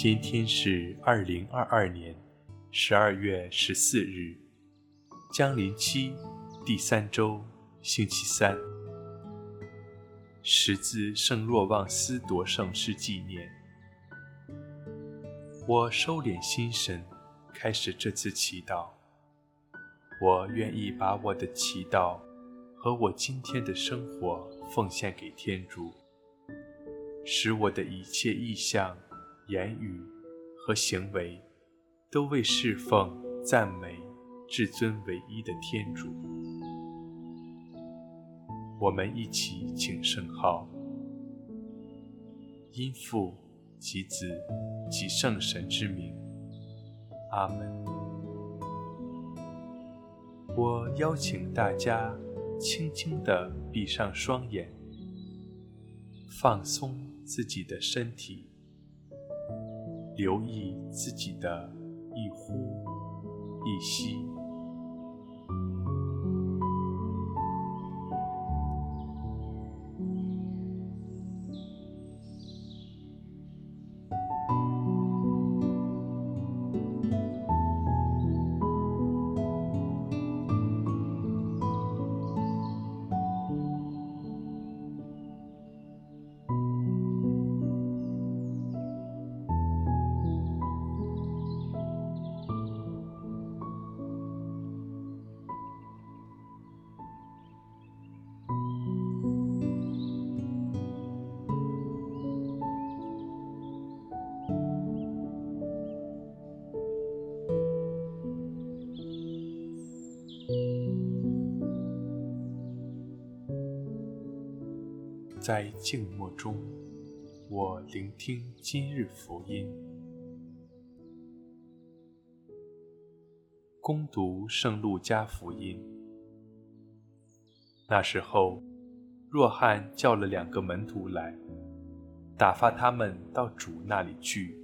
今天是二零二二年十二月十四日，江临期第三周，星期三。十字圣若望斯夺圣师纪念。我收敛心神，开始这次祈祷。我愿意把我的祈祷和我今天的生活奉献给天主，使我的一切意向。言语和行为都为侍奉、赞美至尊唯一的天主。我们一起请圣号，因父及子及圣神之名，阿门。我邀请大家轻轻地闭上双眼，放松自己的身体。留意自己的一呼一吸。在静默中，我聆听今日福音。恭读圣路加福音。那时候，若翰叫了两个门徒来，打发他们到主那里去，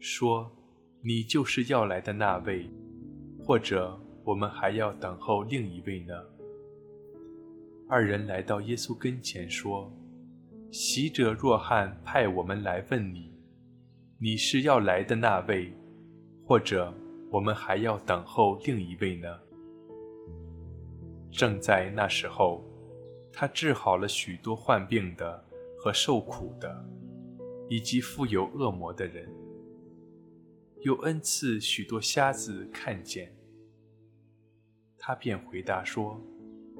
说：“你就是要来的那位，或者我们还要等候另一位呢？”二人来到耶稣跟前说。洗者若汉派我们来问你：你是要来的那位，或者我们还要等候另一位呢？正在那时候，他治好了许多患病的和受苦的，以及富有恶魔的人，又恩赐许多瞎子看见。他便回答说：“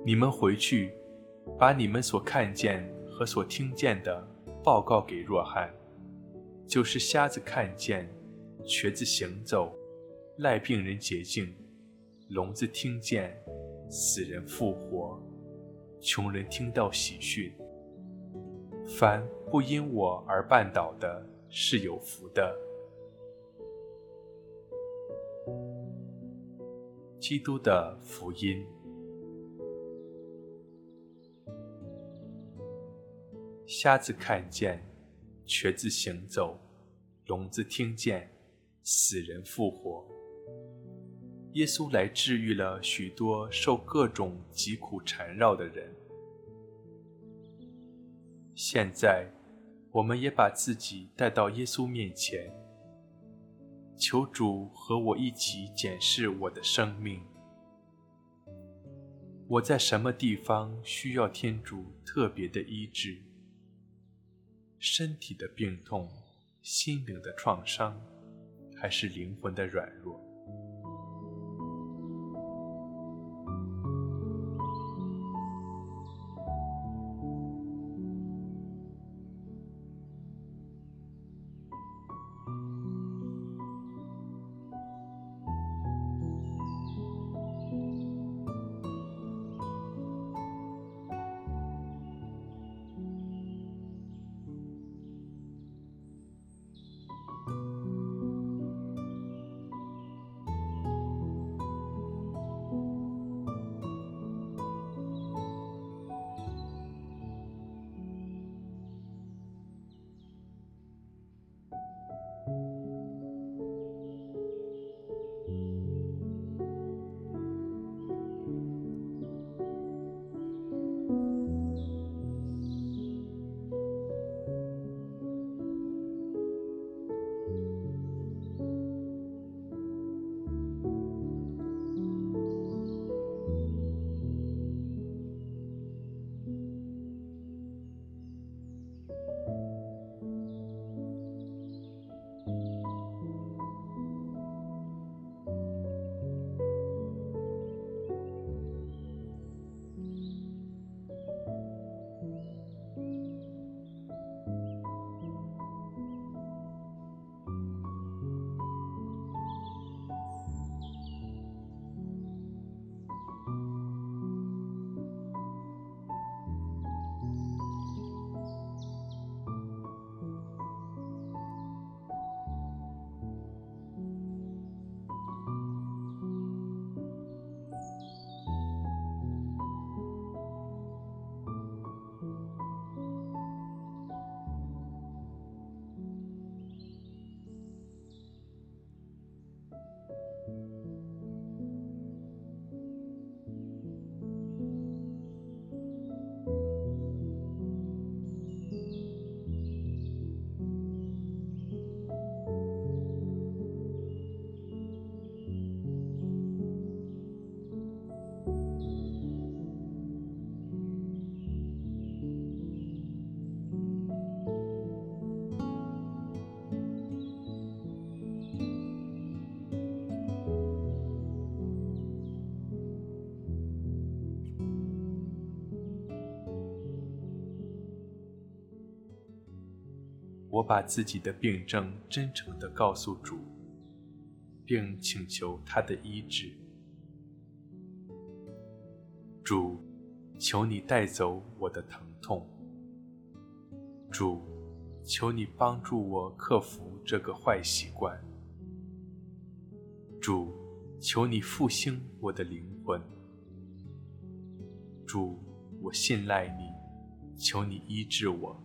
你们回去，把你们所看见。”和所听见的报告给若翰，就是瞎子看见，瘸子行走，癞病人洁净，聋子听见，死人复活，穷人听到喜讯。凡不因我而绊倒的，是有福的。基督的福音。瞎子看见，瘸子行走，聋子听见，死人复活。耶稣来治愈了许多受各种疾苦缠绕的人。现在，我们也把自己带到耶稣面前，求主和我一起检视我的生命。我在什么地方需要天主特别的医治？身体的病痛、心灵的创伤，还是灵魂的软弱？我把自己的病症真诚地告诉主，并请求他的医治。主，求你带走我的疼痛。主，求你帮助我克服这个坏习惯。主，求你复兴我的灵魂。主，我信赖你，求你医治我。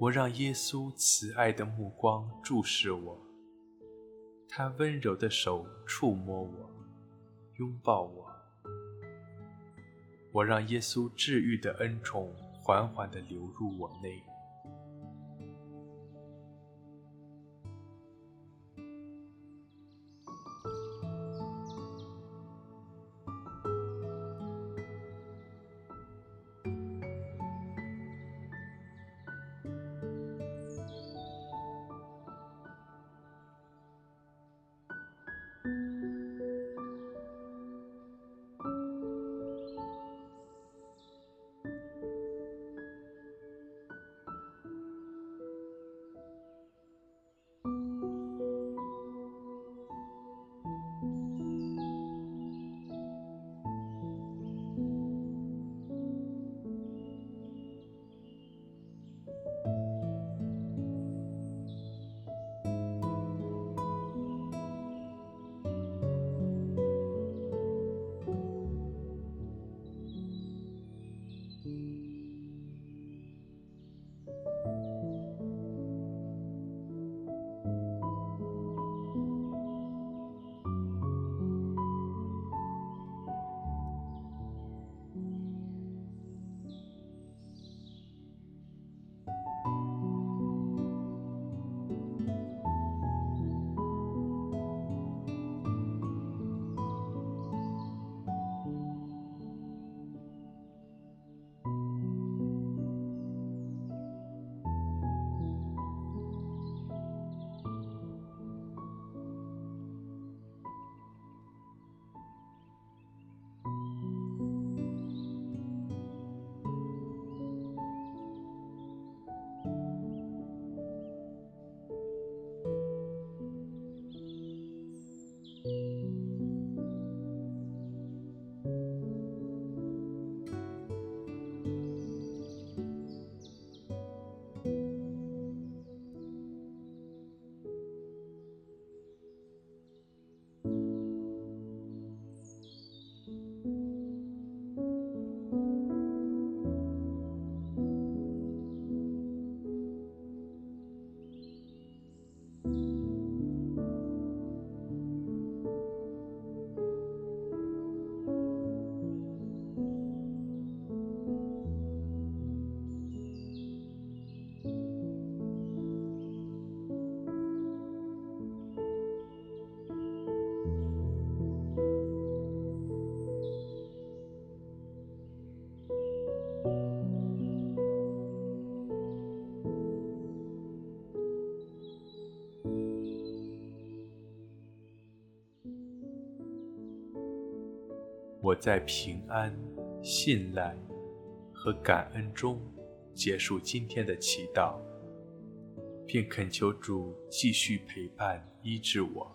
我让耶稣慈爱的目光注视我，他温柔的手触摸我，拥抱我。我让耶稣治愈的恩宠缓缓地流入我内。在平安、信赖和感恩中结束今天的祈祷，并恳求主继续陪伴、医治我。